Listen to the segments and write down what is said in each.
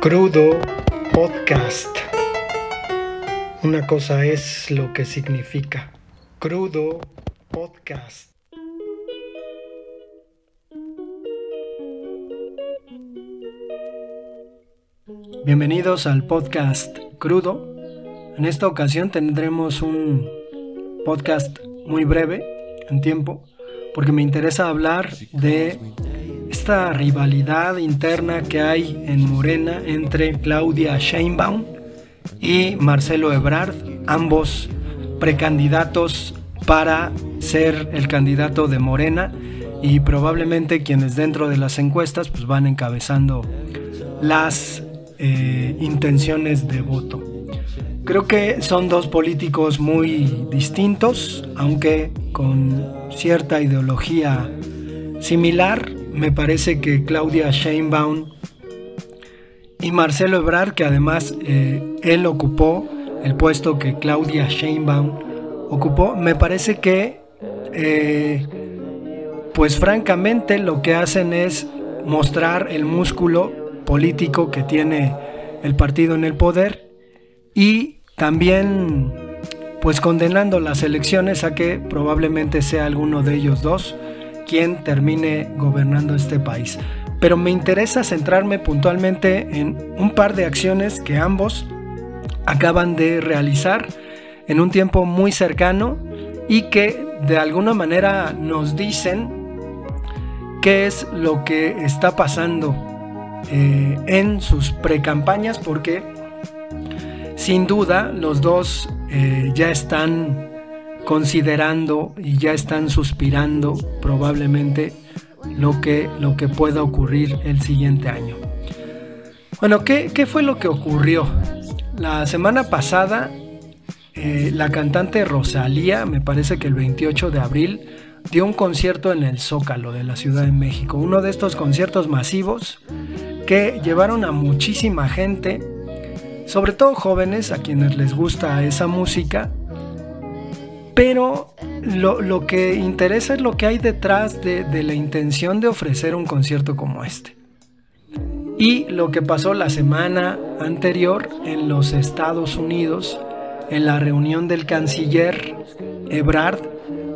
Crudo Podcast. Una cosa es lo que significa. Crudo Podcast. Bienvenidos al podcast Crudo. En esta ocasión tendremos un podcast muy breve en tiempo porque me interesa hablar de esta rivalidad interna que hay en Morena entre Claudia Sheinbaum y Marcelo Ebrard, ambos precandidatos para ser el candidato de Morena y probablemente quienes dentro de las encuestas pues van encabezando las eh, intenciones de voto. Creo que son dos políticos muy distintos, aunque con cierta ideología similar me parece que Claudia Sheinbaum y Marcelo Ebrard, que además eh, él ocupó el puesto que Claudia Sheinbaum ocupó, me parece que, eh, pues francamente, lo que hacen es mostrar el músculo político que tiene el partido en el poder y también, pues condenando las elecciones a que probablemente sea alguno de ellos dos quien termine gobernando este país. Pero me interesa centrarme puntualmente en un par de acciones que ambos acaban de realizar en un tiempo muy cercano y que de alguna manera nos dicen qué es lo que está pasando eh, en sus precampañas porque sin duda los dos eh, ya están considerando y ya están suspirando probablemente lo que, lo que pueda ocurrir el siguiente año. Bueno, ¿qué, fue lo que ocurrió? La semana pasada, eh, la cantante Rosalía, me parece que el 28 de abril, dio un concierto en el Zócalo de la Ciudad de México, uno de estos conciertos masivos que llevaron a muchísima gente, sobre todo jóvenes a quienes les gusta esa música, pero lo, que interesa es lo que hay detrás de, de la intención de ofrecer un concierto como este. Y lo que pasó la semana anterior en los Estados Unidos, en la reunión del canciller Ebrard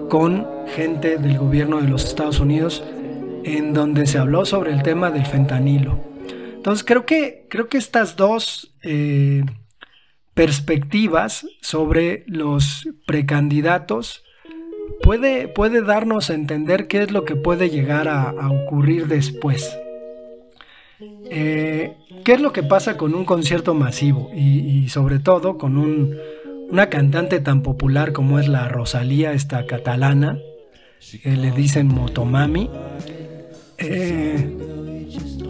con gente del gobierno de los Estados Unidos, en donde se habló sobre el tema del fentanilo. Entonces creo que, creo que estas dos eh, perspectivas sobre los precandidatos puede, puede darnos a entender qué es lo que puede llegar a, ocurrir después. Eh, ¿Qué es lo que pasa con un concierto masivo y, sobre todo con una cantante tan popular como es la Rosalía, esta catalana, que le dicen Motomami? Eh,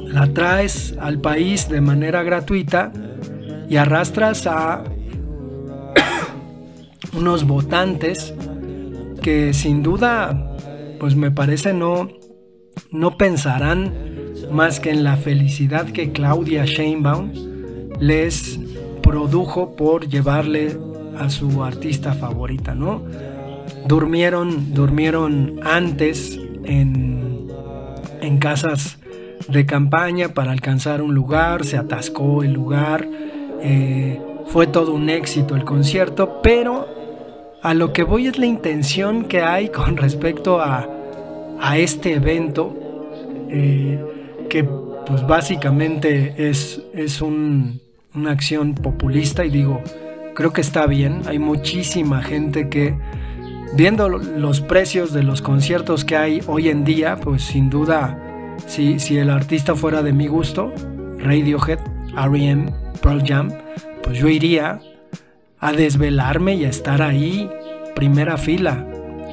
la traes al país de manera gratuita y arrastras a unos votantes que sin duda, pues me parece no, no pensarán más que en la felicidad que Claudia Sheinbaum les produjo por llevarle a su artista favorita, ¿no? Durmieron, durmieron antes en, en casas de campaña para alcanzar un lugar, se atascó el lugar, eh, fue todo un éxito el concierto, pero a lo que voy es la intención que hay con respecto a, este evento, eh, que pues básicamente es, es una acción populista y digo, creo que está bien, hay muchísima gente que viendo los precios de los conciertos que hay hoy en día, pues sin duda, si, si el artista fuera de mi gusto, Radiohead, R.E.M., Pearl Jam, pues yo iría a desvelarme y a estar ahí, primera fila,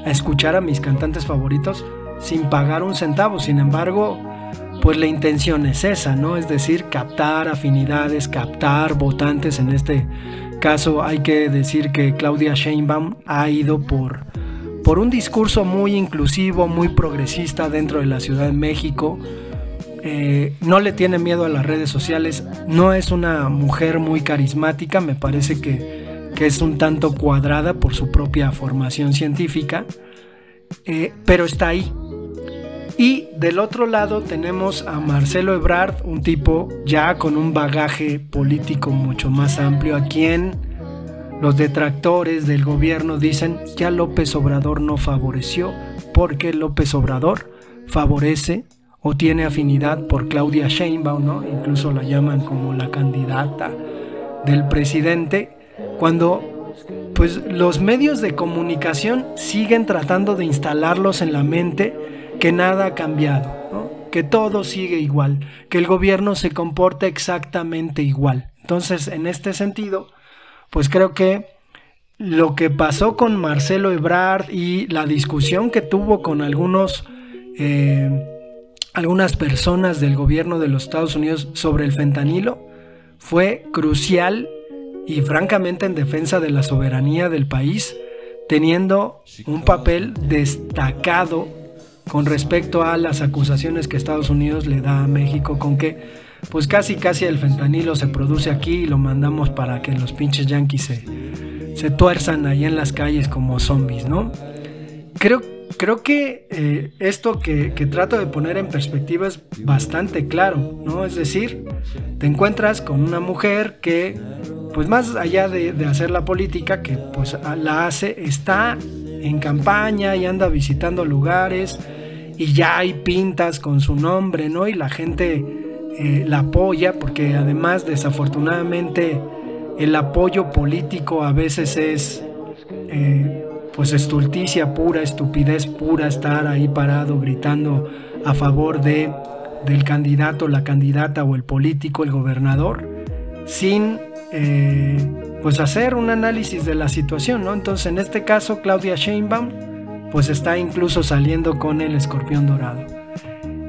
a escuchar a mis cantantes favoritos sin pagar un centavo. Sin embargo, pues la intención es esa, ¿no? Es decir, captar afinidades, captar votantes. En este caso hay que decir que Claudia Sheinbaum ha ido por, por un discurso muy inclusivo, muy progresista dentro de la Ciudad de México eh, no le tiene miedo a las redes sociales, no es una mujer muy carismática, me parece que, es un tanto cuadrada por su propia formación científica, eh, pero está ahí. Y del otro lado tenemos a Marcelo Ebrard, un tipo ya con un bagaje político mucho más amplio, a quien los detractores del gobierno dicen ya López Obrador no favoreció porque López Obrador favorece o tiene afinidad por Claudia Sheinbaum, ¿no? Incluso la llaman como la candidata del presidente, cuando pues los medios de comunicación siguen tratando de instalarlos en la mente que nada ha cambiado, que todo sigue igual, que el gobierno se comporta exactamente igual. Entonces, en este sentido, pues creo que lo que pasó con Marcelo Ebrard y la discusión que tuvo con algunos, eh, algunas personas del gobierno de los Estados Unidos sobre el fentanilo fue crucial y francamente en defensa de la soberanía del país, teniendo un papel destacado con respecto a las acusaciones que Estados Unidos le da a México con que pues casi casi el fentanilo se produce aquí y lo mandamos para que los pinches yanquis se, se tuerzan ahí en las calles como zombies, ¿no? Creo, creo que eh, esto que, trato de poner en perspectiva es bastante claro, ¿no? Es decir, te encuentras con una mujer que, pues más allá de, hacer la política, que pues la hace, está en campaña y anda visitando lugares, y ya hay pintas con su nombre, ¿no? Y la gente eh, la apoya porque además desafortunadamente el apoyo político a veces es eh, pues estulticia pura, estupidez pura estar ahí parado gritando a favor de del candidato, la candidata o el político, el gobernador, sin eh, pues hacer un análisis de la situación, ¿no? Entonces en este caso Claudia Sheinbaum pues está incluso saliendo con el escorpión dorado.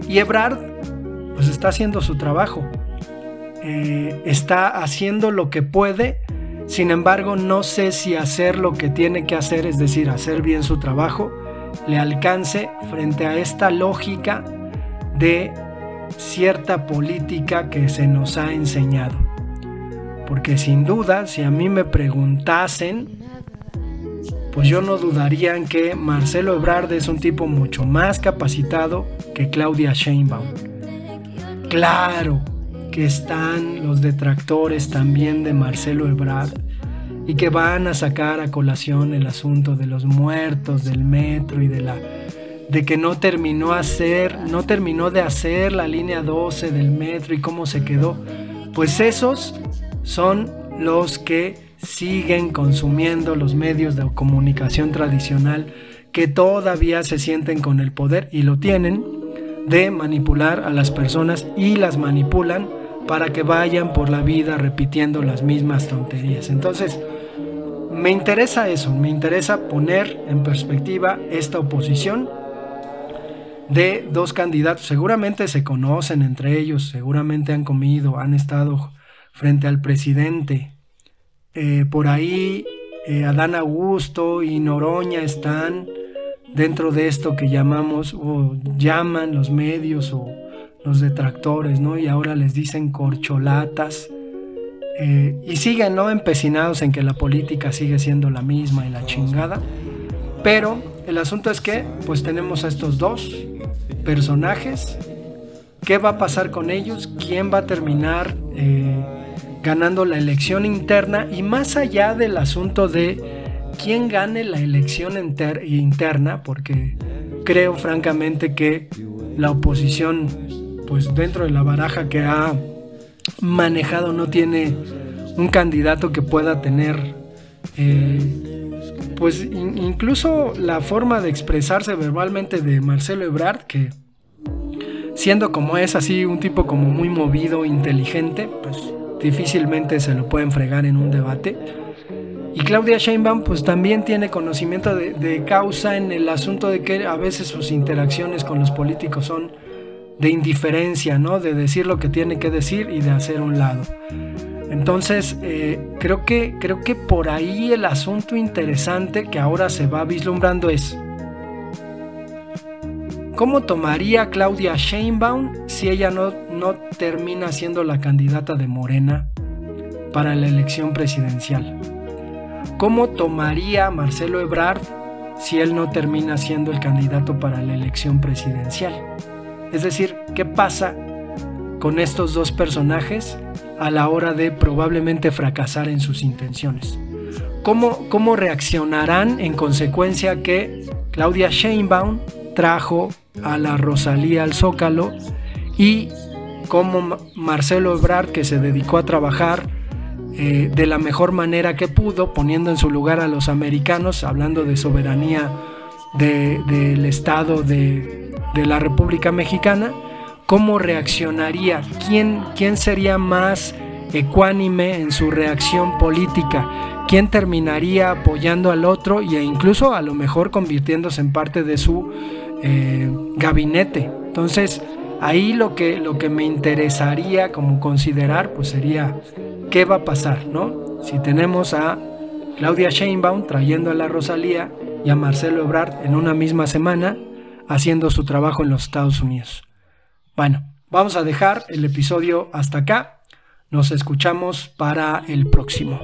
Y Ebrard, pues está haciendo su trabajo. Eh, está haciendo lo que puede, sin embargo no sé si hacer lo que tiene que hacer, es decir, hacer bien su trabajo, le alcance frente a esta lógica de cierta política que se nos ha enseñado. Porque sin duda, si a mí me preguntasen, pues yo no dudaría en que Marcelo Ebrard es un tipo mucho más capacitado que Claudia Sheinbaum. Claro que están los detractores también de Marcelo Ebrard y que van a sacar a colación el asunto de los muertos del metro y de la de que no terminó hacer, no terminó de hacer la línea 12 del metro y cómo se quedó. Pues esos son los que siguen consumiendo los medios de comunicación tradicional que todavía se sienten con el poder y lo tienen de manipular a las personas y las manipulan para que vayan por la vida repitiendo las mismas tonterías. Entonces, me interesa eso, me interesa poner en perspectiva esta oposición de dos candidatos. Seguramente se conocen entre ellos, seguramente han comido, han estado frente al presidente, eh, por ahí eh, Adán Augusto y Noroña están dentro de esto que llamamos o llaman los medios o los detractores, ¿no? Y ahora les dicen corcholatas. Eh, y siguen, ¿no? Empecinados en que la política sigue siendo la misma y la chingada. Pero el asunto es que, pues tenemos a estos dos personajes. ¿Qué va a pasar con ellos? ¿Quién va a terminar ganando la elección interna y más allá del asunto de quién gane la elección interna, porque creo francamente que la oposición, pues dentro de la baraja que ha manejado, no tiene un candidato que pueda tener, eh, pues incluso la forma de expresarse verbalmente de Marcelo Ebrard, que siendo como es así, un tipo como muy movido, inteligente, pues difícilmente se lo pueden fregar en un debate. Y Claudia Sheinbaum pues también tiene conocimiento de, causa en el asunto de que a veces sus interacciones con los políticos son de indiferencia, ¿no? De decir lo que tiene que decir y de hacer un lado. Entonces, eh, creo, que, creo que por ahí el asunto interesante que ahora se va vislumbrando es, ¿Cómo tomaría Claudia Sheinbaum si ella no, no termina siendo la candidata de Morena para la elección presidencial? ¿Cómo tomaría Marcelo Ebrard si él no termina siendo el candidato para la elección presidencial. Es decir, ¿qué pasa con estos dos personajes a la hora de probablemente fracasar en sus intenciones? ¿Cómo, cómo reaccionarán en consecuencia que Claudia Sheinbaum trajo a la Rosalía al Zócalo y cómo Marcelo Ebrard, que se dedicó a trabajar eh, de la mejor manera que pudo, poniendo en su lugar a los americanos, hablando de soberanía del Estado de, la República Mexicana, cómo reaccionaría, quién, quién sería más ecuánime en su reacción política, quién terminaría apoyando al otro e incluso a lo mejor convirtiéndose en parte de su eh, gabinete. Entonces, ahí lo que, lo que me interesaría como considerar, pues sería qué va a pasar, ¿no? Si tenemos a Claudia Sheinbaum trayendo a la Rosalía y a Marcelo Ebrard en una misma semana haciendo su trabajo en los Estados Unidos. Bueno, vamos a dejar el episodio hasta acá. Nos escuchamos para el próximo.